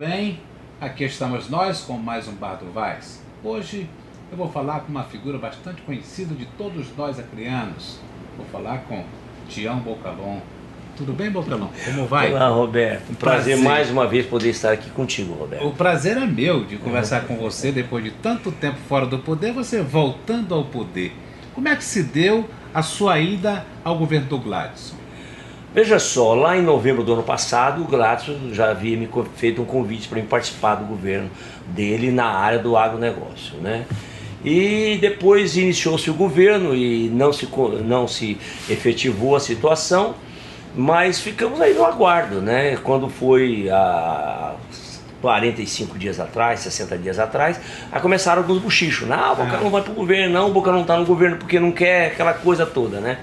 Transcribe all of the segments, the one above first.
Bem, aqui estamos nós com mais um Bar do Vaz. Hoje eu vou falar com uma figura bastante conhecida de todos nós acrianos. Vou falar com Tião Bocalon. Tudo bem, Bocalon? Como vai? Olá, Roberto. Um prazer, Prazer. mais uma vez poder estar aqui contigo, Roberto. O prazer é meu de conversar com você depois de tanto tempo fora do poder, você voltando ao poder. Como é que se deu a sua ida ao governo do Gladson? Veja só, lá em novembro do ano passado, o Gladson já havia me feito um convite para mim participar do governo dele na área do agronegócio, né? E depois iniciou-se o governo e não se, não se efetivou a situação, mas ficamos aí no aguardo, né? Quando foi há 45 dias atrás, 60 dias atrás, aí começaram alguns buchichos. Não, o Boca Ah. não vai pro governo, não, o Boca não tá no governo porque não quer aquela coisa toda, né?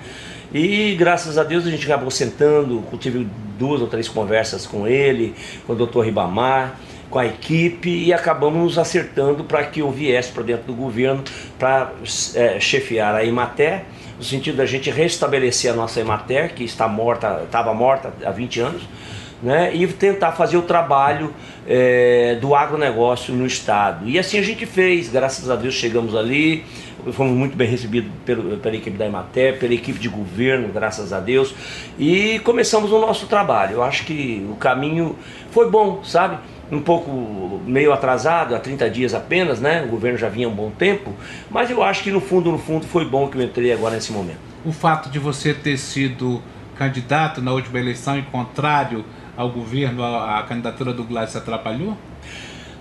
E graças a Deus a gente acabou sentando, tive duas ou três conversas com ele, com o Dr. Ribamar, com a equipe e acabamos acertando para que eu viesse para dentro do governo para eh, chefiar a Imater, no sentido da gente restabelecer a nossa Imater, que está morta, estava morta há 20 anos, né, e tentar fazer o trabalho eh, do agronegócio no estado. E assim a gente fez, graças a Deus chegamos ali, fomos muito bem recebidos pelo- pela equipe da Emater, pela equipe de governo, graças a Deus, e começamos o nosso trabalho. Eu acho que o caminho foi bom, sabe? Um pouco meio atrasado, há 30 dias apenas, né? O governo já vinha há um bom tempo, mas eu acho que no fundo, no fundo, foi bom que eu entrei agora nesse momento. O fato de você ter sido candidato na última eleição e contrário ao governo, a, candidatura do Gladson atrapalhou?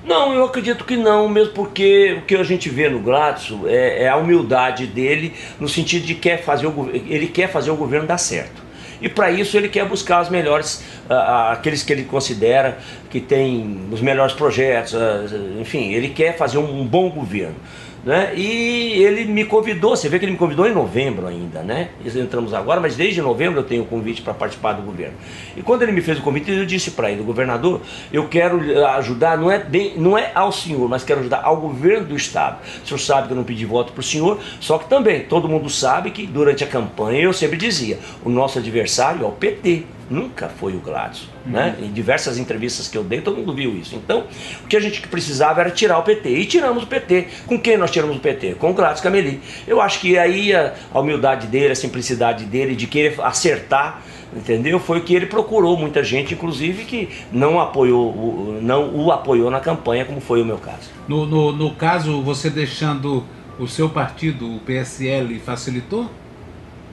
Não, eu acredito que não, mesmo porque o que a gente vê no Gladson é, é a humildade dele no sentido de quer fazer o, ele quer fazer o governo dar certo. E para isso ele quer buscar os melhores, aqueles que ele considera que tem os melhores projetos, enfim, ele quer fazer um bom governo. Né? E ele me convidou, você vê que ele me convidou em novembro ainda, né? Entramos agora, mas desde novembro eu tenho o convite para participar do governo. E quando ele me fez o convite, eu disse para ele, governador, eu quero ajudar, não é, bem, não é ao senhor, mas quero ajudar ao governo do estado. O senhor sabe que eu não pedi voto para o senhor, só que também todo mundo sabe que durante a campanha eu sempre dizia, o nosso adversário é o PT. Nunca foi o Gladson. Né? Em diversas entrevistas que eu dei, todo mundo viu isso. Então, o que a gente precisava era tirar o PT. E tiramos o PT. Com quem nós tiramos o PT? Com o Gladson Cameli. Eu acho que aí a, a humildade dele, a simplicidade dele, de querer acertar, entendeu? Foi o que ele procurou. Muita gente, inclusive, que não apoiou, o- não o apoiou na campanha, como foi o meu caso. No, no, no caso, você deixando o seu partido, o PSL, facilitou?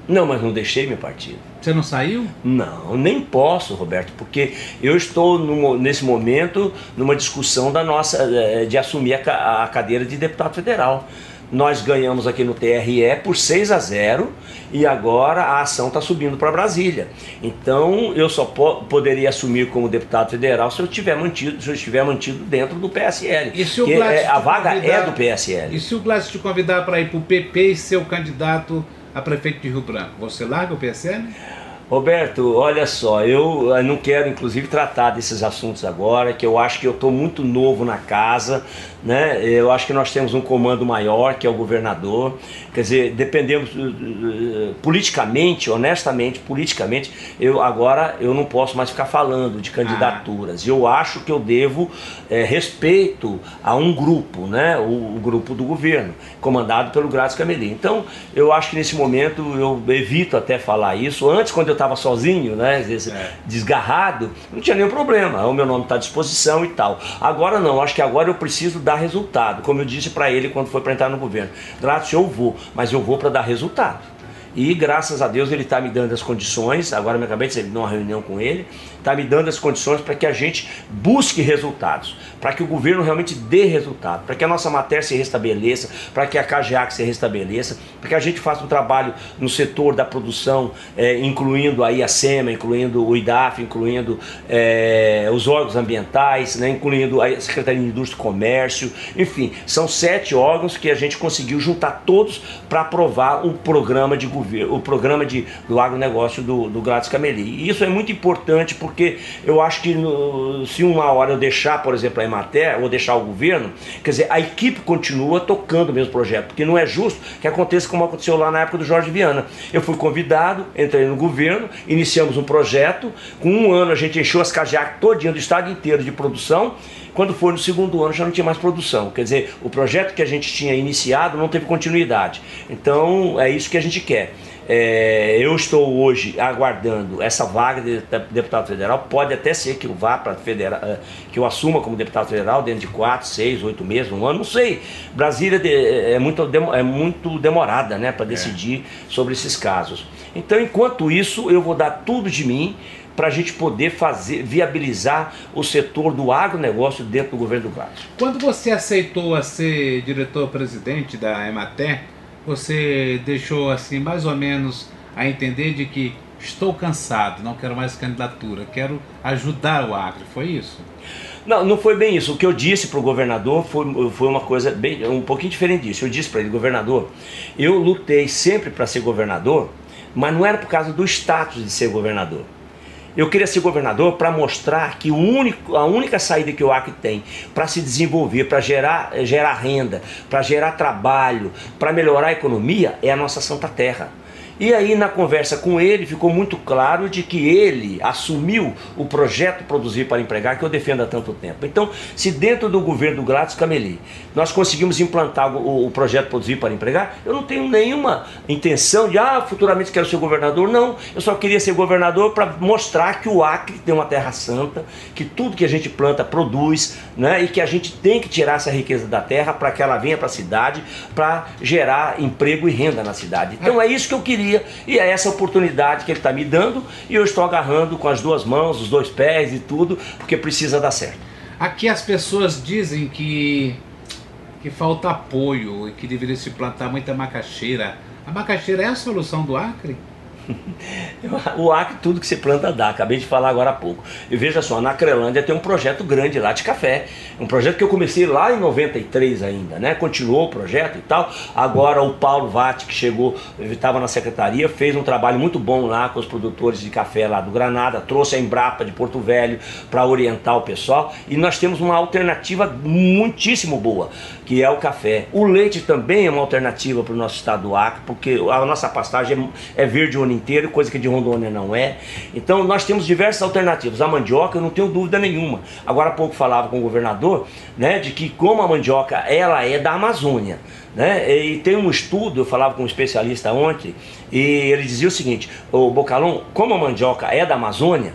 Não, mas não deixei meu partido. Você não saiu? Não, nem posso, Roberto, porque eu estou num- nesse momento numa discussão da nossa eh, de assumir a, a cadeira de deputado federal. Nós ganhamos aqui no TRE por 6 a 0 e agora a ação está subindo para Brasília. Então eu só po- poderia assumir como deputado federal se eu tiver mantido, se eu estiver mantido dentro do PSL. E se o é- a vaga é do PSL. E se o Gladson te convidar para ir para o PP e ser o candidato a prefeito de Rio Branco, você larga o PSL? Roberto, olha só, eu eh, não quero inclusive tratar desses assuntos agora, que eu acho que eu estou muito novo na casa, né? Eu acho que nós temos um comando maior, que é o governador. Quer dizer, dependemos eh, eh, politicamente, honestamente, politicamente, eu agora eu não posso mais ficar falando de candidaturas. Eu acho que eu devo eh, respeito a um grupo, né? O, o grupo do governo, comandado pelo Grátis Cameli. Então, eu acho que nesse momento eu evito até falar isso. Antes, quando eu estava sozinho, né? É. Desgarrado, não tinha nenhum problema. O meu nome está à disposição e tal. Agora não, acho que agora eu preciso dar resultado. Como eu disse para ele quando foi para entrar no governo. Grátis, eu vou, mas eu vou para dar resultado. E graças a Deus ele está me dando as condições. Agora me acabei de sair de uma reunião com ele, está me dando as condições para que a gente busque resultados, para que o governo realmente dê resultado, para que a nossa matéria se restabeleça, para que a CAGEAC se restabeleça, para que a gente faça um trabalho no setor da produção, é, incluindo aí a SEMA, incluindo o IDAF, incluindo é, os órgãos ambientais, né, incluindo a Secretaria de Indústria e Comércio, enfim, são sete órgãos que a gente conseguiu juntar todos para aprovar um programa de governo, o programa de, do agronegócio do, do Gladys Cameli. E isso é muito importante porque eu acho que no, se uma hora eu deixar, por exemplo, a Emater ou deixar o governo, quer dizer, a equipe continua tocando o mesmo projeto, porque não é justo que aconteça como aconteceu lá na época do Jorge Viana. Eu fui convidado, entrei no governo, iniciamos um projeto, com um ano a gente encheu as cajac todinha do estado inteiro de produção, quando foi no segundo ano já não tinha mais produção. Quer dizer, o projeto que a gente tinha iniciado não teve continuidade. Então é isso que a gente quer. É, eu estou hoje aguardando essa vaga de deputado federal. Pode até ser que eu vá para federal, eh, que eu assuma como deputado federal dentro de quatro, seis, oito meses, um ano, não sei. Brasília é muito, é muito demorada, né, para decidir é. sobre esses casos. Então, enquanto isso, eu vou dar tudo de mim para a gente poder fazer, viabilizar o setor do agronegócio dentro do governo do Gladys. Quando você aceitou a ser diretor-presidente da Emater, você deixou assim mais ou menos a entender de que estou cansado, não quero mais candidatura, quero ajudar o agro, foi isso? Não, não foi bem isso. O que eu disse para o governador foi, foi uma coisa bem, um pouquinho diferente disso. Eu disse para ele, governador, eu lutei sempre para ser governador, mas não era por causa do status de ser governador. Eu queria ser governador para mostrar que único, a única saída que o Acre tem para se desenvolver, para gerar, gerar renda, para gerar trabalho, para melhorar a economia é a nossa Santa Terra. E aí, na conversa com ele, ficou muito claro de que ele assumiu o projeto Produzir para Empregar, que eu defendo há tanto tempo. Então, se dentro do governo do Gladys Cameli nós conseguimos implantar o, o, projeto Produzir para Empregar, eu não tenho nenhuma intenção de, ah, futuramente quero ser governador. Não, eu só queria ser governador para mostrar que o Acre tem uma terra santa, que tudo que a gente planta produz, né, e que a gente tem que tirar essa riqueza da terra para que ela venha para a cidade, para gerar emprego e renda na cidade. Então, é isso que eu queria queria. E é essa oportunidade que ele está me dando e eu estou agarrando com as duas mãos, os dois pés e tudo, porque precisa dar certo. Aqui as pessoas dizem que, que falta apoio e que deveria se plantar muita macaxeira. A macaxeira é a solução do Acre? o Acre, tudo que se planta dá, acabei de falar agora há pouco. E veja só, na Crelândia tem um projeto grande lá de café. Um projeto que eu comecei lá em 93 ainda, né? Continuou o projeto e tal. Agora o Paulo Vatti, que chegou, estava na secretaria, fez um trabalho muito bom lá com os produtores de café lá do Granada, trouxe a Embrapa de Porto Velho para orientar o pessoal. E nós temos uma alternativa muitíssimo boa, que é o café. O leite também é uma alternativa para o nosso estado do Acre, porque a nossa pastagem é verde ano inteiro, coisa que de Rondônia não é. Então nós temos diversas alternativas. A mandioca, eu não tenho dúvida nenhuma. Agora há pouco falava com o governador, né, de que como a mandioca ela é da Amazônia, né? E tem um estudo, eu falava com um especialista ontem, e ele dizia o seguinte: o Bocalão, como a mandioca é da Amazônia,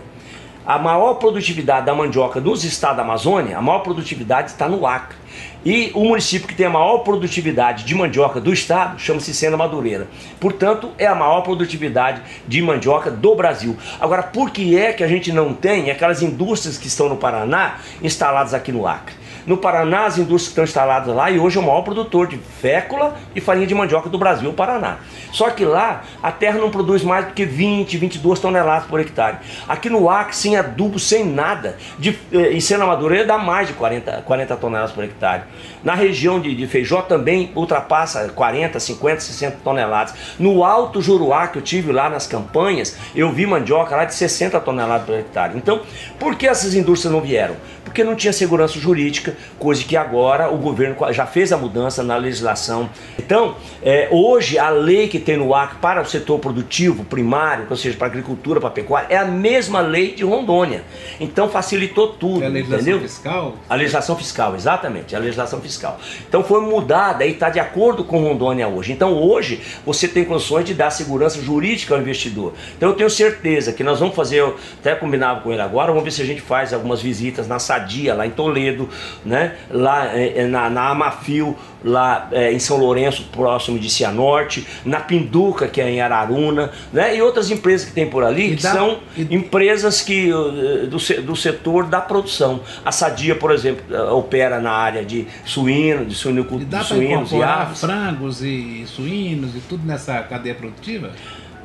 a maior produtividade da mandioca nos estados da Amazônia, a maior produtividade está no Acre. E o município que tem a maior produtividade de mandioca do estado chama-se Sena Madureira. Portanto, é a maior produtividade de mandioca do Brasil. Agora, por que é que a gente não tem aquelas indústrias que estão no Paraná instaladas aqui no Acre? No Paraná, as indústrias estão instaladas lá e hoje é o maior produtor de fécula e farinha de mandioca do Brasil, o Paraná. Só que lá a terra não produz mais do que 20, 22 toneladas por hectare. Aqui no Acre, sem adubo, sem nada, de, eh, em Sena Madureira dá mais de 40, 40 toneladas por hectare. Na região de, de Feijó também ultrapassa 40, 50, 60 toneladas. No Alto Juruá, que eu tive lá nas campanhas, eu vi mandioca lá de 60 toneladas por hectare. Então, por que essas indústrias não vieram? Porque não tinha segurança jurídica, coisa que agora o governo já fez a mudança na legislação. Então, é, hoje a lei que tem no Acre para o setor produtivo primário, ou seja, para a agricultura, para a pecuária, é a mesma lei de Rondônia. Então facilitou tudo. É a legislação entendeu? fiscal? A legislação fiscal, exatamente, a legislação fiscal. Então foi mudada e está de acordo com Rondônia hoje. Então hoje você tem condições de dar segurança jurídica ao investidor. Então eu tenho certeza que nós vamos fazer, até combinava com ele agora, vamos ver se a gente faz algumas visitas na saída Sadia, lá em Toledo, né? lá é, é, na, na Amafio, lá é, em São Lourenço, próximo de Cianorte, na Pinduca, que é em Araruna, né? e outras empresas que tem por ali, E que dá- são e- empresas que, uh, do, do setor da produção. A Sadia, por exemplo, uh, opera na área de suíno, de, suinicu- E dá suínos e aves. frangos e suínos e tudo nessa cadeia produtiva?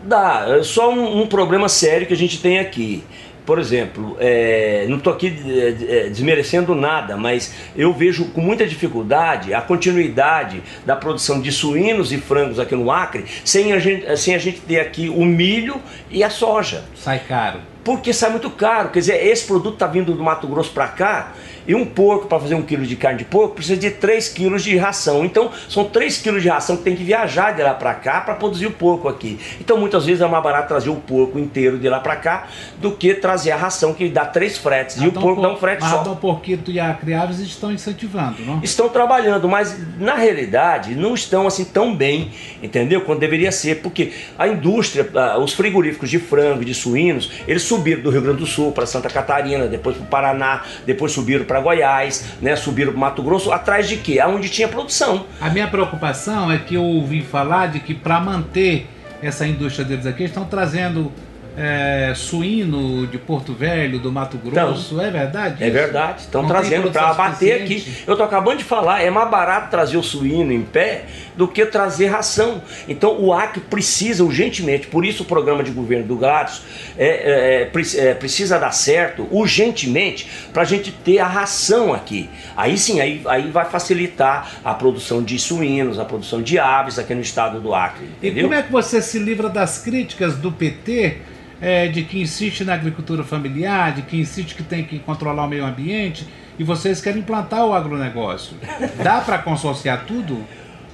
Dá, é só um, um problema sério que a gente tem aqui. Por exemplo, é, não estou aqui é, é, desmerecendo nada, mas eu vejo com muita dificuldade a continuidade da produção de suínos e frangos aqui no Acre, sem a gente, sem a gente ter aqui o milho e a soja. Sai caro. Porque sai muito caro. Quer dizer, esse produto está vindo do Mato Grosso para cá e um porco, para fazer um quilo de carne de porco, precisa de 3 quilos de ração. Então, são 3 quilos de ração que tem que viajar de lá para cá para produzir o porco aqui. Então, muitas vezes é mais barato trazer o porco inteiro de lá para cá do que trazer a ração que dá três fretes. E o Então, porco dá um por- frete mas só. Adão Porquito e a Criaves estão incentivando, não? Estão trabalhando, mas na realidade não estão assim tão bem, entendeu? Quando deveria ser, porque a indústria, os frigoríficos de frango e de suínos, eles subiram do Rio Grande do Sul para Santa Catarina, depois para o Paraná, depois subiram para Goiás, né? Subiram para Mato Grosso, atrás de quê? Aonde tinha produção. A minha preocupação é que eu ouvi falar de que para manter essa indústria deles aqui, estão trazendo é, suíno de Porto Velho, do Mato Grosso. é verdade? É verdade, estão trazendo para abater aqui. Eu tô acabando de falar, é mais barato trazer o suíno em pé do que trazer ração. Então o Acre precisa urgentemente, por isso o programa de governo do Gladys é, é, é, é, precisa dar certo urgentemente para a gente ter a ração aqui. Aí sim, aí, aí vai facilitar a produção de suínos, a produção de aves aqui no estado do Acre. E Entendeu? como é que você se livra das críticas do PT é, de que insiste na agricultura familiar, de que insiste que tem que controlar o meio ambiente e vocês querem implantar o agronegócio? Dá para consorciar tudo?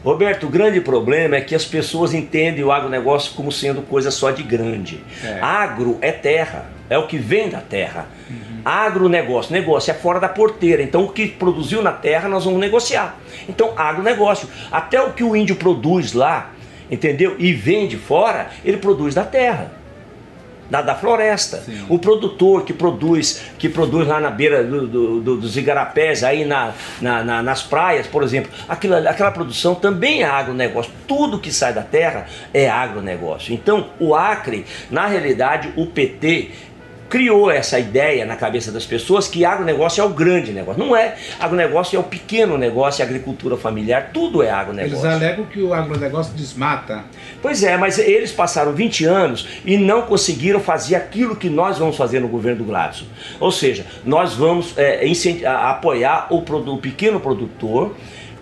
Roberto, o grande problema é que as pessoas entendem o agronegócio como sendo coisa só de grande. É. Agro é terra, é o que vem da terra. Agronegócio, negócio é fora da porteira. Então o que produziu na terra nós vamos negociar. Então agronegócio, até o que o índio produz lá, entendeu? E vende fora, ele produz da terra. Da, da floresta. Sim. O produtor que produz, que produz lá na beira do- do- do- dos igarapés, aí na, na- na- nas praias, por exemplo, aquela, aquela produção também é agronegócio. Tudo que sai da terra é agronegócio. Então, o Acre, na realidade, o PT criou essa ideia na cabeça das pessoas que agronegócio é o grande negócio. Não é. Agronegócio é o pequeno negócio, agricultura familiar, tudo é Eles agronegócio. alegam que o agronegócio desmata. Pois é, mas eles passaram 20 anos e não conseguiram fazer aquilo que nós vamos fazer no governo do Gladson. Ou seja, nós vamos é, apoiar o, o pequeno produtor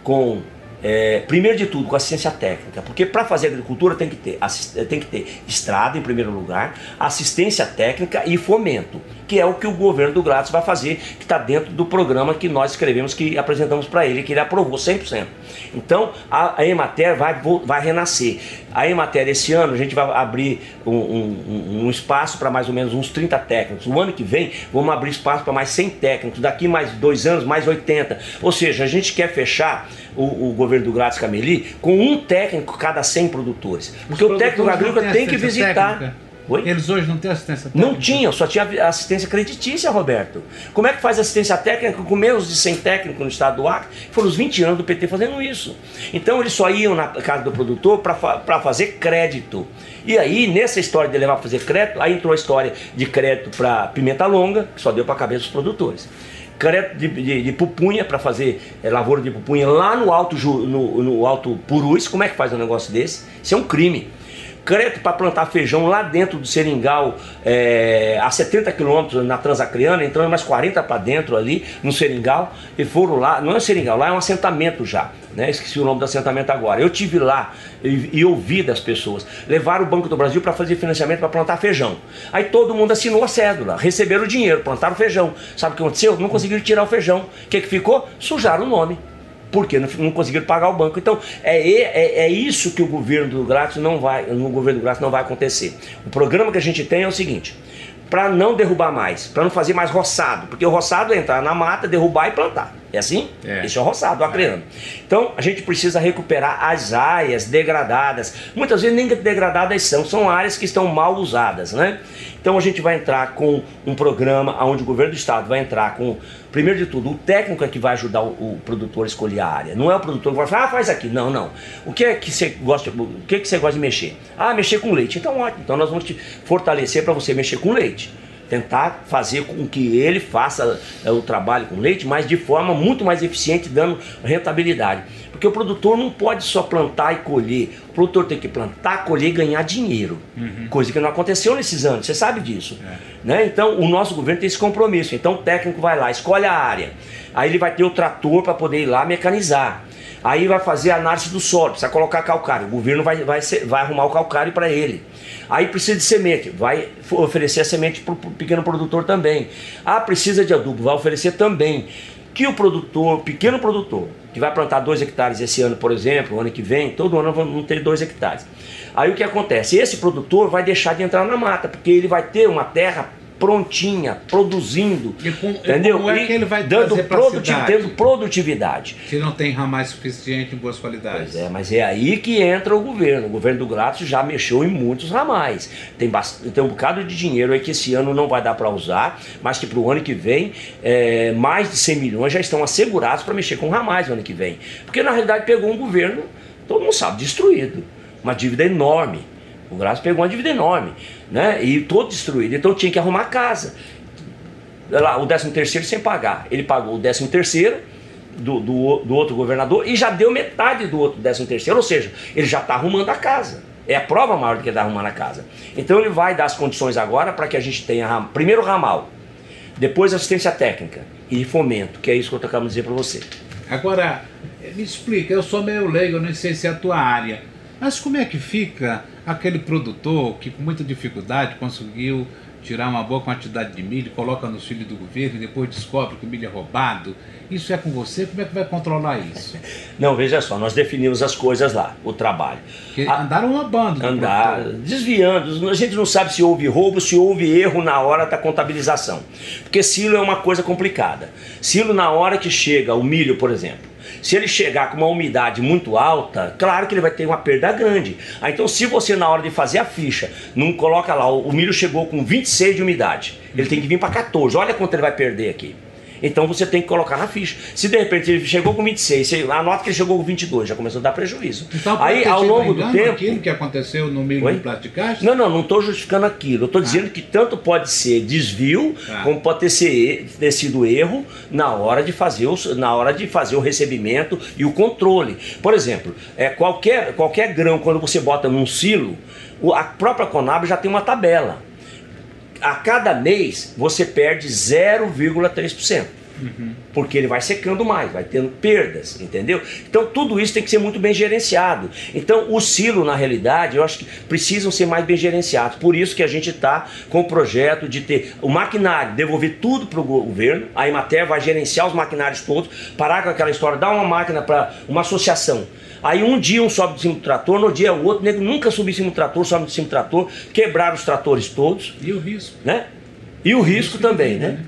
com. É, primeiro de tudo, com assistência técnica, porque para fazer agricultura tem que, ter, assis- tem que ter estrada em primeiro lugar, assistência técnica e fomento, que é o que o governo do Gladson vai fazer, que está dentro do programa que nós escrevemos, que apresentamos para ele, que ele aprovou 100%. Então, a, a Emater vai, vai renascer. A Emater, esse ano, a gente vai abrir um, um- um espaço para mais ou menos uns 30 técnicos. O ano que vem, vamos abrir espaço para mais 100 técnicos. Daqui mais dois anos, mais 80. Ou seja, a gente quer fechar o, o governo do Grátis Cameli com um técnico cada 100 produtores. Porque Os o técnico agrícola tem têm que visitar. técnica? Oi? Eles hoje não têm assistência técnica? Não tinha, só tinha assistência creditícia, Roberto. Como é que faz assistência técnica com menos de 100 técnicos no estado do Acre? Foram os 20 anos do PT fazendo isso. Então eles só iam na casa do produtor para fazer crédito. E aí, nessa história de levar para fazer crédito, aí entrou a história de crédito para pimenta longa, que só deu para a cabeça dos produtores. Crédito de, de- de pupunha para fazer eh, lavoura de pupunha lá no alto, no, no alto Purus. Como é que faz um negócio desse? Isso é um crime crédito para plantar feijão lá dentro do Seringal, é, a 70 quilômetros na Transacriana, entrando mais 40 para dentro ali no Seringal, e foram lá, não é Seringal, lá é um assentamento já, né? esqueci o nome do assentamento agora. Eu tive lá e, e ouvi das pessoas, levaram o Banco do Brasil para fazer financiamento para plantar feijão. Aí todo mundo assinou a cédula, receberam o dinheiro, plantaram feijão. Sabe o que aconteceu? Não conseguiram tirar o feijão. O que, que ficou? Sujaram o nome porque não, não conseguiram pagar o banco. Então, é, é, é isso que o governo do Grátis não vai, no governo do Grátis não vai acontecer. O programa que a gente tem é o seguinte: para não derrubar mais, para não fazer mais roçado, porque o roçado é entrar na mata, derrubar e plantar. É assim? É. Esse é o roçado, o acreano. Então a gente precisa recuperar as áreas degradadas. Muitas vezes nem degradadas são, são áreas que estão mal usadas, né? Então a gente vai entrar com um programa onde o governo do estado vai entrar com, primeiro de tudo, o técnico é que vai ajudar o, o produtor a escolher a área. Não é o produtor que vai falar, ah, faz aqui. Não, não. O que é que você gosta, o que é que você gosta de mexer? Ah, mexer com leite. Então ótimo. Então nós vamos te fortalecer para você mexer com leite tentar fazer com que ele faça é, o trabalho com leite, mas de forma muito mais eficiente, dando rentabilidade. Porque o produtor não pode só plantar e colher. O produtor tem que plantar, colher e ganhar dinheiro. Uhum. Coisa que não aconteceu nesses anos, você sabe disso. É. Né? Então, o nosso governo tem esse compromisso. Então, o técnico vai lá, escolhe a área. Aí ele vai ter o trator para poder ir lá mecanizar. Aí vai fazer a análise do solo, precisa colocar calcário. O governo vai, vai, vai arrumar o calcário para ele. Aí precisa de semente, vai oferecer a semente para o pequeno produtor também. Ah, precisa de adubo, vai oferecer também. Que o produtor, pequeno produtor, que vai plantar 2 hectares esse ano, por exemplo, ano que vem, todo ano vão ter 2 hectares. Aí o que acontece? Esse produtor vai deixar de entrar na mata, porque ele vai ter uma terra prontinha, produzindo. E com, entendeu? Como é que ele vai dando produtividade. Se não tem ramais suficiente em boas qualidades. Pois é, mas é aí que entra o governo. O governo do Grato já mexeu em muitos ramais. Tem, tem um bocado de dinheiro aí que esse ano não vai dar para usar, mas que para o ano que vem, é, mais de 100 milhões já estão assegurados para mexer com ramais no ano que vem. Porque na realidade pegou um governo, todo mundo sabe, destruído. Uma dívida enorme. O Graças pegou uma dívida enorme, né? E todo destruído. Então tinha que arrumar casa. Lá, o 13 terceiro sem pagar. Ele pagou o 13 terceiro do, do, do, outro governador e já deu metade do outro 13 terceiro. Ou seja, ele já está arrumando a casa. É a prova maior de que ele está arrumando a casa. Então ele vai dar as condições agora para que a gente tenha primeiro ramal, depois assistência técnica e fomento, que é isso que eu estou querendo dizer para você. Agora, me explica, eu sou meio leigo, eu não sei se é a tua área, mas como é que fica aquele produtor que com muita dificuldade conseguiu tirar uma boa quantidade de milho, coloca nos filhos do governo e depois descobre que o milho é roubado. Isso é com você? Como é que vai controlar isso? Não, veja só, nós definimos as coisas lá, o trabalho. Porque a, andaram roubando. Andar, desviando. A gente não sabe se houve roubo, se houve erro na hora da contabilização. Porque silo é uma coisa complicada. Silo na hora que chega o milho, por exemplo. Se ele chegar com uma umidade muito alta, claro que ele vai ter uma perda grande. Ah, então, se você na hora de fazer a ficha não coloca lá, o milho chegou com 26 de umidade, ele tem que vir para 14. Olha quanto ele vai perder aqui. Então você tem que colocar na ficha. Se de repente ele chegou com 26, você anota que ele chegou com 22, já começou a dar prejuízo. Então, Aí ao longo do tempo. aquilo que aconteceu no milho de plasticagem? Não, não, não estou justificando aquilo. Eu estou ah. dizendo que tanto pode ser desvio, ah. como pode ter, ser, ter sido erro na hora de fazer o, na hora de fazer o recebimento e o controle. Por exemplo, é, qualquer, qualquer grão, quando você bota num silo, a própria Conab já tem uma tabela a cada mês você perde 0,3%. Uhum. Porque ele vai secando mais, vai tendo perdas, entendeu? Então tudo isso tem que ser muito bem gerenciado. Então o silo, na realidade, eu acho que precisam ser mais bem gerenciados. Por isso que a gente está com o projeto de ter o maquinário, devolver tudo para o governo, a Emater vai gerenciar os maquinários todos, parar com aquela história, dar uma máquina para uma associação. Aí um dia um sobe de cima do trator, no dia o outro, nego nunca subiu em cima do trator, sobe de cima do trator, quebraram os tratores todos. E o risco. Né? E o, o risco, risco também, né? né?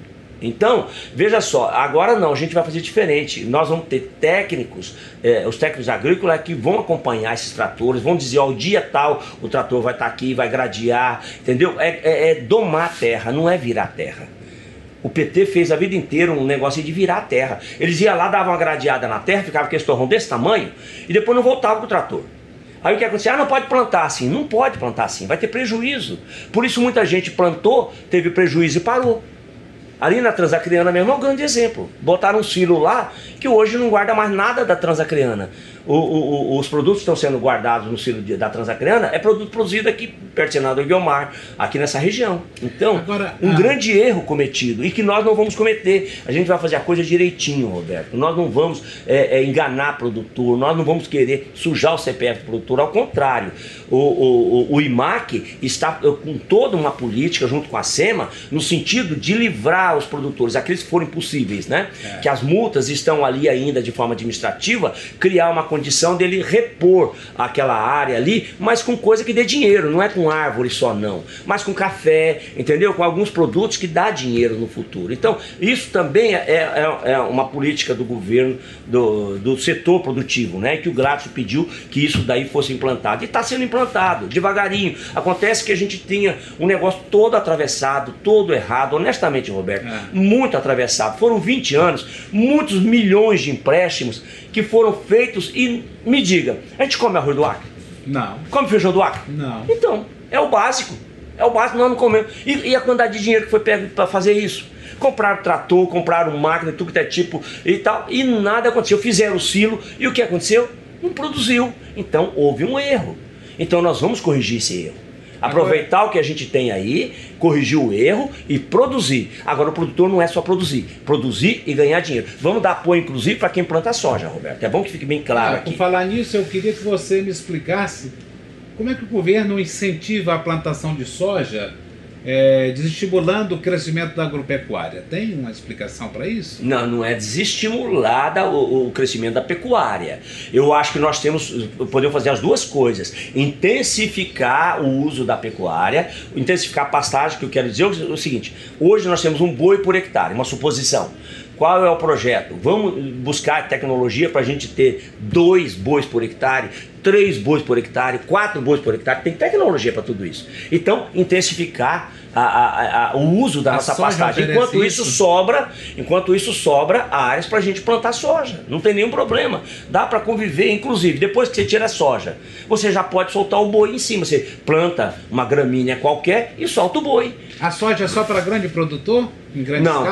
Então, veja só, agora não, a gente vai fazer diferente. Nós vamos ter técnicos, eh, os técnicos agrícolas que vão acompanhar esses tratores, vão dizer, ó, o dia tal o trator vai estar tá aqui, vai gradear, entendeu? É, é, é domar a terra, não é virar a terra. O PT fez a vida inteira um negócio de virar a terra. Eles iam lá, davam uma gradeada na terra, ficava com esse torrão desse tamanho, e depois não voltavam com o trator. Aí o que aconteceu? Ah, não pode plantar assim. Não pode plantar assim, vai ter prejuízo. Por isso muita gente plantou, teve prejuízo e parou. Ali na Transacriana mesmo é um grande exemplo. Botaram um silo lá que hoje não guarda mais nada da Transacriana o, o, os produtos que estão sendo guardados no silo da Transacriana é produto produzido aqui perto do Senado Guiomar, aqui nessa região. Então, Agora, um grande erro cometido e que nós não vamos cometer. A gente vai fazer a coisa direitinho, Roberto. Nós não vamos é, é, enganar produtor, nós não vamos querer sujar o CPF do produtor, ao contrário. O, o, o IMAC está com toda uma política junto com a SEMA no sentido de livrar os produtores, aqueles que forem possíveis, né? É. Que as multas estão ali ainda de forma administrativa, criar uma condição dele repor aquela área ali, mas com coisa que dê dinheiro, não é com árvore só não, mas com café, entendeu? Com alguns produtos que dá dinheiro no futuro. Então, isso também é, é, é uma política do governo, do, do setor produtivo, né? Que o Grátis pediu que isso daí fosse implantado. E está sendo implantado, devagarinho. Acontece que a gente tinha um negócio todo atravessado, todo errado, honestamente, Roberto, É. muito atravessado. Foram 20 anos, muitos milhões de empréstimos que foram feitos e me diga, a gente come arroz do Acre? Não, Come feijão do Acre? não. Então, é o básico. É o básico, nós não comemos. E, e a quantidade de dinheiro que foi pego para fazer isso? Compraram trator, compraram máquina, tudo que é tipo e tal, e nada aconteceu. Fizeram o silo e o que aconteceu? Não produziu. Então houve um erro. Então nós vamos corrigir esse erro. Aproveitar o que a gente tem aí, corrigir o erro e produzir. Agora o produtor não é só produzir, produzir e ganhar dinheiro. Vamos dar apoio, inclusive, para quem planta soja, Roberto. É bom que fique bem claro Ah, por aqui. falar nisso, eu queria que você me explicasse como é que o governo incentiva a plantação de soja, é, desestimulando o crescimento da agropecuária. Tem uma explicação para isso? Não, não é desestimulada o, o crescimento da pecuária. Eu acho que nós temos, podemos fazer as duas coisas: intensificar o uso da pecuária, intensificar a pastagem, que eu quero dizer é o seguinte: hoje nós temos um boi por hectare, uma suposição. Qual é o projeto? Vamos buscar tecnologia para a gente ter dois bois por hectare, três bois por hectare, quatro bois por hectare. Tem tecnologia para tudo isso. Então, intensificar a- a- a- o uso da nossa pastagem. Enquanto isso, isso? sobra, enquanto isso sobra áreas para a gente plantar soja. Não tem nenhum problema. Dá para conviver, inclusive, depois que você tira a soja, você já pode soltar o boi em cima. Você planta uma gramínea qualquer e solta o boi. A soja é só para grande produtor? Em grande Não,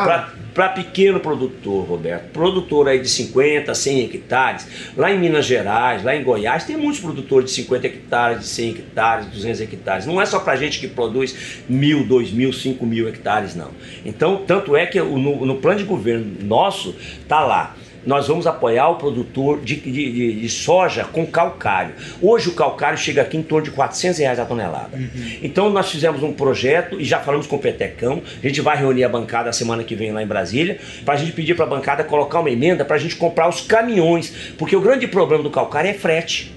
para pequeno produtor, Roberto. Produtor aí de 50, 100 hectares. Lá em Minas Gerais, lá em Goiás, tem muitos produtores de 50 hectares, de 100 hectares, 200 hectares. Não é só para gente que produz mil, dois mil, cinco mil hectares, não. Então, tanto é que no, no plano de governo nosso, tá lá. Nós vamos apoiar o produtor de, de- de- de soja com calcário. Hoje o calcário chega aqui em torno de 400 reais a tonelada. Então nós fizemos um projeto e já falamos com o Petecão. A gente vai reunir a bancada a semana que vem lá em Brasília para a gente pedir para a bancada colocar uma emenda para a gente comprar os caminhões, porque o grande problema do calcário é frete.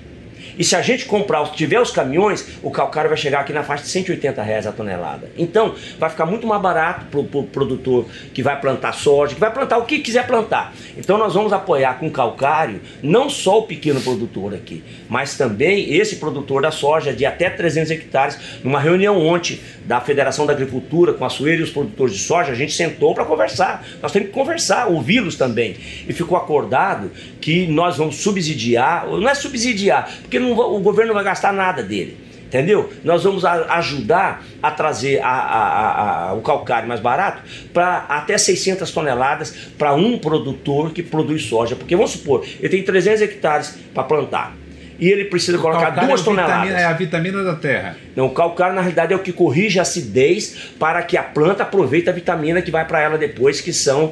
E se a gente comprar, tiver os caminhões, o calcário vai chegar aqui na faixa de 180 reais a tonelada. Então, vai ficar muito mais barato para o produtor que vai plantar soja, que vai plantar o que quiser plantar. Então, nós vamos apoiar com calcário não só o pequeno produtor aqui, mas também esse produtor da soja de até 300 hectares. Numa reunião ontem da Federação da Agricultura com a Sueira e os produtores de soja, a gente sentou para conversar. Nós temos que conversar, ouvi-los também. E ficou acordado que nós vamos subsidiar, não é subsidiar, porque não o governo não vai gastar nada dele. Entendeu? Nós vamos a- ajudar a trazer a- a- o calcário mais barato para até 600 toneladas para um produtor que produz soja. Porque vamos supor, ele tem 300 hectares para plantar e ele precisa colocar Calcário duas é, a vitamina, toneladas. é a vitamina da terra. Não, o calcário na realidade é o que corrige a acidez para que a planta aproveite a vitamina que vai para ela depois, que são,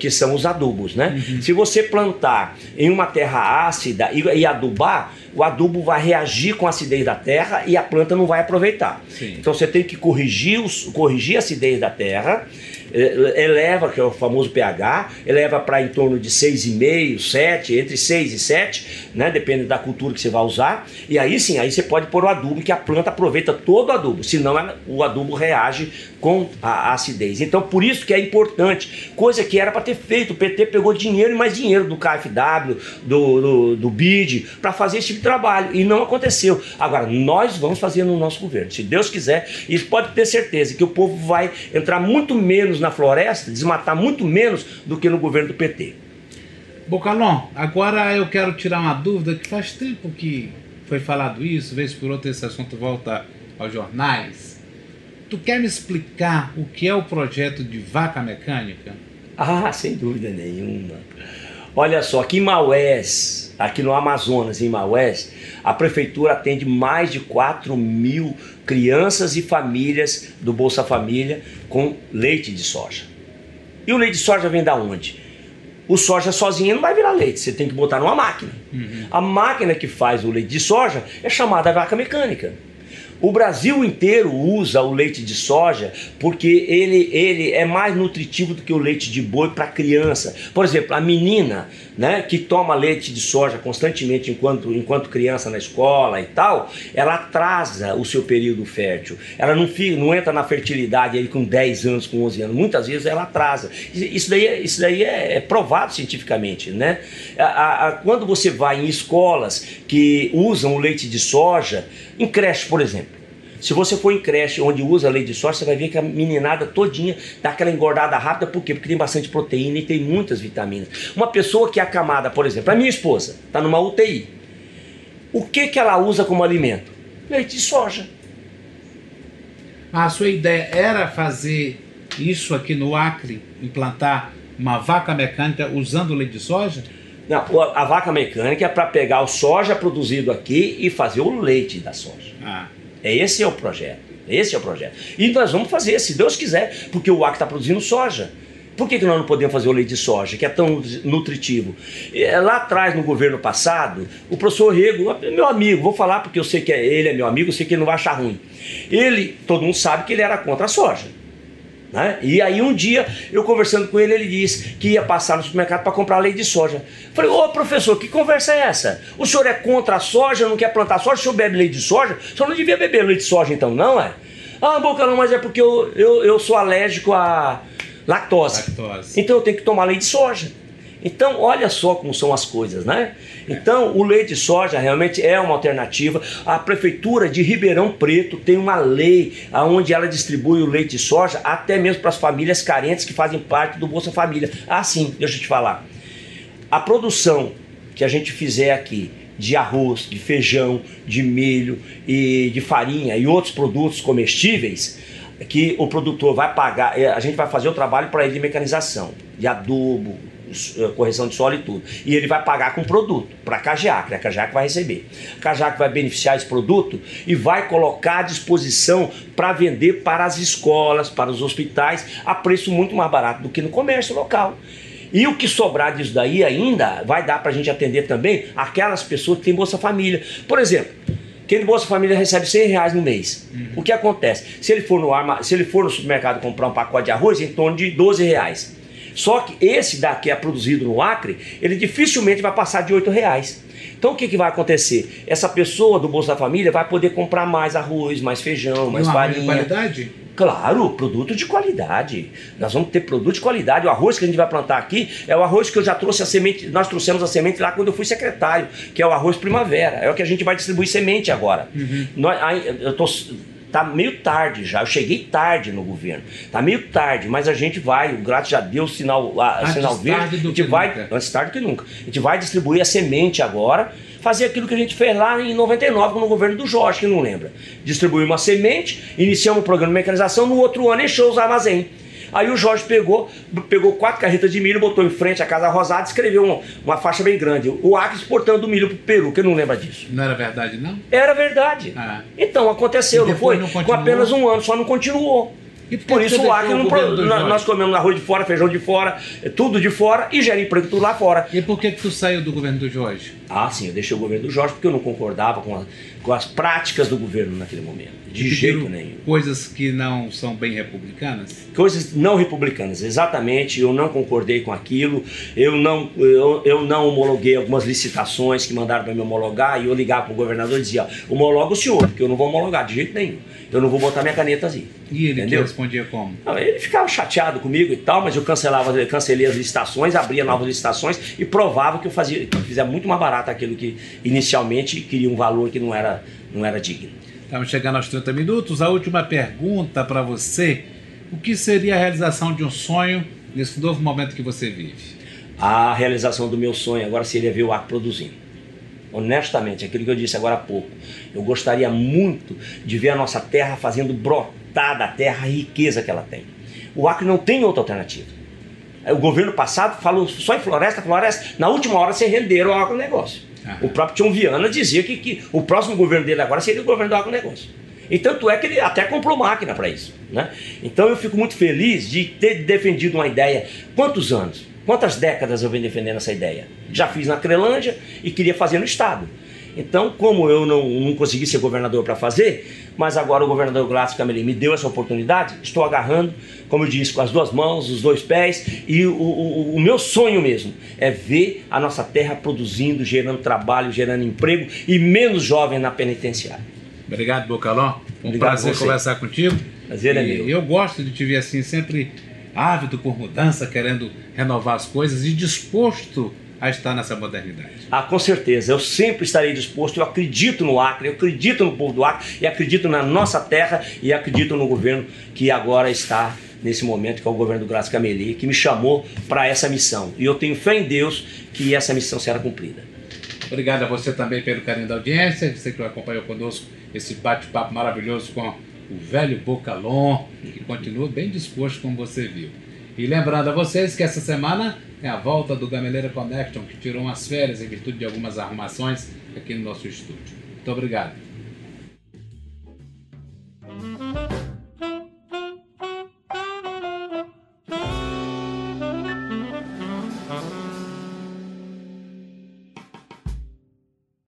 que são os adubos, né? Se você plantar em uma terra ácida e, e adubar, o adubo vai reagir com a acidez da terra e a planta não vai aproveitar. Sim. Então você tem que corrigir, os, corrigir a acidez da terra, eh, eleva, que é o famoso pH, eleva para em torno de 6,5, 7, entre 6 e 7, né? Depende da cultura que você vai usar. E aí sim, aí você pode pôr o adubo, que a planta aproveita todo o adubo, senão o adubo reage com a acidez. Então por isso que é importante, coisa que era para ter feito. O PT pegou dinheiro e mais dinheiro do KfW, do, do, do BID, para fazer esse tipo de trabalho. E não aconteceu. Agora, nós vamos fazer no nosso governo. Se Deus quiser, e pode ter certeza que o povo vai entrar muito menos na floresta, desmatar muito menos do que no governo do PT. Bocalon, agora eu quero tirar uma dúvida que faz tempo que foi falado isso, vez por outra esse assunto volta aos jornais. Tu quer me explicar o que é o projeto de vaca mecânica? Ah, sem dúvida nenhuma. Olha só, aqui em Maués, aqui no Amazonas, em Maués, a prefeitura atende mais de 4 mil crianças e famílias do Bolsa Família com leite de soja. E o leite de soja vem da onde? O soja sozinho não vai virar leite, você tem que botar numa máquina. A máquina que faz o leite de soja é chamada vaca mecânica. O Brasil inteiro usa o leite de soja porque ele, ele é mais nutritivo do que o leite de boi para criança. Por exemplo, a menina né, que toma leite de soja constantemente enquanto, enquanto criança na escola e tal, ela atrasa o seu período fértil. Ela não, fica, não entra na fertilidade aí com 10 anos, com 11 anos. Muitas vezes ela atrasa. Isso daí, é, isso daí é, é provado cientificamente. Né? A, a, quando você vai em escolas que usam o leite de soja, em creche, por exemplo, se você for em creche onde usa leite de soja, você vai ver que a meninada todinha dá aquela engordada rápida, por quê? Porque tem bastante proteína e tem muitas vitaminas. Uma pessoa que é acamada, por exemplo, a minha esposa, está numa UTI. O que, que ela usa como alimento? Leite de soja. A sua ideia era fazer isso aqui no Acre, implantar uma vaca mecânica usando leite de soja? Não, a vaca mecânica é para pegar o soja produzido aqui e fazer o leite da soja. Ah. É esse é o projeto. Esse é o projeto. E nós vamos fazer, se Deus quiser, porque o Acre está produzindo soja. Por que, que nós não podemos fazer o leite de soja, que é tão nutritivo? É, lá atrás, no governo passado, o professor Rego, meu amigo, vou falar porque eu sei que é, ele é meu amigo, eu sei que ele não vai achar ruim. Ele, todo mundo sabe que ele era contra a soja. Né? E aí um dia, eu conversando com ele, ele disse que ia passar no supermercado para comprar leite de soja. Falei, ô professor, que conversa é essa? O senhor é contra a soja, não quer plantar soja, o senhor bebe leite de soja? O senhor não devia beber leite de soja então, não é? Ah, boca não, mas é porque eu, eu, eu sou alérgico a lactose. Lactose. Então eu tenho que tomar leite de soja. Então, olha só como são as coisas, né? Então, o leite de soja realmente é uma alternativa. A prefeitura de Ribeirão Preto tem uma lei onde ela distribui o leite de soja até mesmo para as famílias carentes que fazem parte do Bolsa Família. Ah, sim, deixa eu te falar. A produção que a gente fizer aqui de arroz, de feijão, de milho e de farinha e outros produtos comestíveis que o produtor vai pagar, a gente vai fazer o trabalho para ele de mecanização, de adubo, eh, correção de solo e tudo. E ele vai pagar com produto para a Cajac, a Cajac vai receber. A Cajac vai beneficiar esse produto e vai colocar à disposição para vender para as escolas, para os hospitais, a preço muito mais barato do que no comércio local. E o que sobrar disso daí ainda vai dar para a gente atender também aquelas pessoas que têm Bolsa Família. Por exemplo, quem Bolsa Família recebe 100 reais no mês. Uhum. O que acontece? Se ele, for no arma, se ele for no supermercado comprar um pacote de arroz, em torno de 12 reais. Só que esse daqui é produzido no Acre, ele dificilmente vai passar de 8 reais. Então o que, que vai acontecer? Essa pessoa do Bolsa Família vai poder comprar mais arroz, mais feijão, mais farinha. De qualidade? Claro, produto de qualidade. Nós vamos ter produto de qualidade. O arroz que a gente vai plantar aqui é o arroz que eu já trouxe a semente. Nós trouxemos a semente lá quando eu fui secretário, que é o arroz primavera. É o que a gente vai distribuir semente agora. Uhum. Nós, eu tô Tá meio tarde já, eu cheguei tarde no governo. Tá meio tarde, mas a gente vai, o Grato já deu o sinal, a, antes sinal verde. a gente vai, nunca. antes tarde que nunca. A gente vai distribuir a semente agora, fazer aquilo que a gente fez lá em 99 no governo do Jorge, que não lembra. Distribuir uma semente, iniciamos o programa de mecanização, no outro ano encheu os armazéns. Aí o Jorge pegou, pegou quatro carretas de milho, botou em frente à Casa Rosada e escreveu uma, uma faixa bem grande. O Acre exportando o milho para o Peru, que não lembra disso. Não era verdade, não? Era verdade. Ah. Então aconteceu, não foi? não Com apenas um ano, só não continuou. E por isso o Acre não nós, nós comemos arroz de fora, feijão de fora, é tudo de fora e gera emprego tudo lá fora. E por que, que tu saiu do governo do Jorge? Ah, sim, eu deixei o governo do Jorge porque eu não concordava com, a- com as práticas do governo naquele momento. De jeito nenhum. Coisas que não são bem republicanas? coisas não republicanas, exatamente. Eu não concordei com aquilo. Eu não, eu, eu não homologuei algumas licitações que mandaram para me homologar e eu ligava para o governador e dizia: homologa o senhor, porque eu não vou homologar de jeito nenhum. Eu não vou botar minha caneta assim. E ele que Entendeu? respondia como? Não, Ele ficava chateado comigo e tal, mas eu cancelava, eu cancelei as licitações, abria novas licitações e provava que eu fazia, que eu fizia muito mais barato aquilo que inicialmente queria um valor que não era, não era digno. Estamos chegando aos 30 minutos. A última pergunta para você: O que seria a realização de um sonho nesse novo momento que você vive? A realização do meu sonho agora seria ver o Acre produzindo. Honestamente, aquilo que eu disse agora há pouco. Eu gostaria muito de ver a nossa terra fazendo brotar da terra a riqueza que ela tem. O Acre não tem outra alternativa. O governo passado falou só em floresta, floresta. Na última hora se renderam ao agronegócio. O próprio Tião Viana dizia que, que o próximo governo dele agora seria o governo do agronegócio. E tanto é que ele até comprou máquina para isso. Né? Então eu fico muito feliz de ter defendido uma ideia. Quantos anos? Quantas décadas eu venho defendendo essa ideia? Já fiz na Crelândia e queria fazer no Estado. Então, como eu não, não consegui ser governador para fazer, mas agora o governador Glácio Cameli me deu essa oportunidade, estou agarrando, como eu disse, com as duas mãos, os dois pés, e o, o, o meu sonho mesmo é ver a nossa terra produzindo, gerando trabalho, gerando emprego e menos jovem na penitenciária. Obrigado, Bocalão. Um Obrigado prazer conversar contigo. Prazer é E meu. Eu gosto de te ver assim, sempre ávido por mudança, querendo renovar as coisas e disposto a estar nessa modernidade. Ah, com certeza, eu sempre estarei disposto, eu acredito no Acre, eu acredito no povo do Acre, e acredito na nossa terra, e acredito no governo que agora está nesse momento, que é o governo do Grácio Cameli, que me chamou para essa missão. E eu tenho fé em Deus que essa missão será cumprida. Obrigado a você também pelo carinho da audiência, você que acompanhou conosco esse bate-papo maravilhoso com o velho Bocalon, que continua bem disposto, como você viu. E lembrando a vocês que essa semana é a volta do Gameleira Connection, que tirou umas férias em virtude de algumas arrumações aqui no nosso estúdio. Muito obrigado.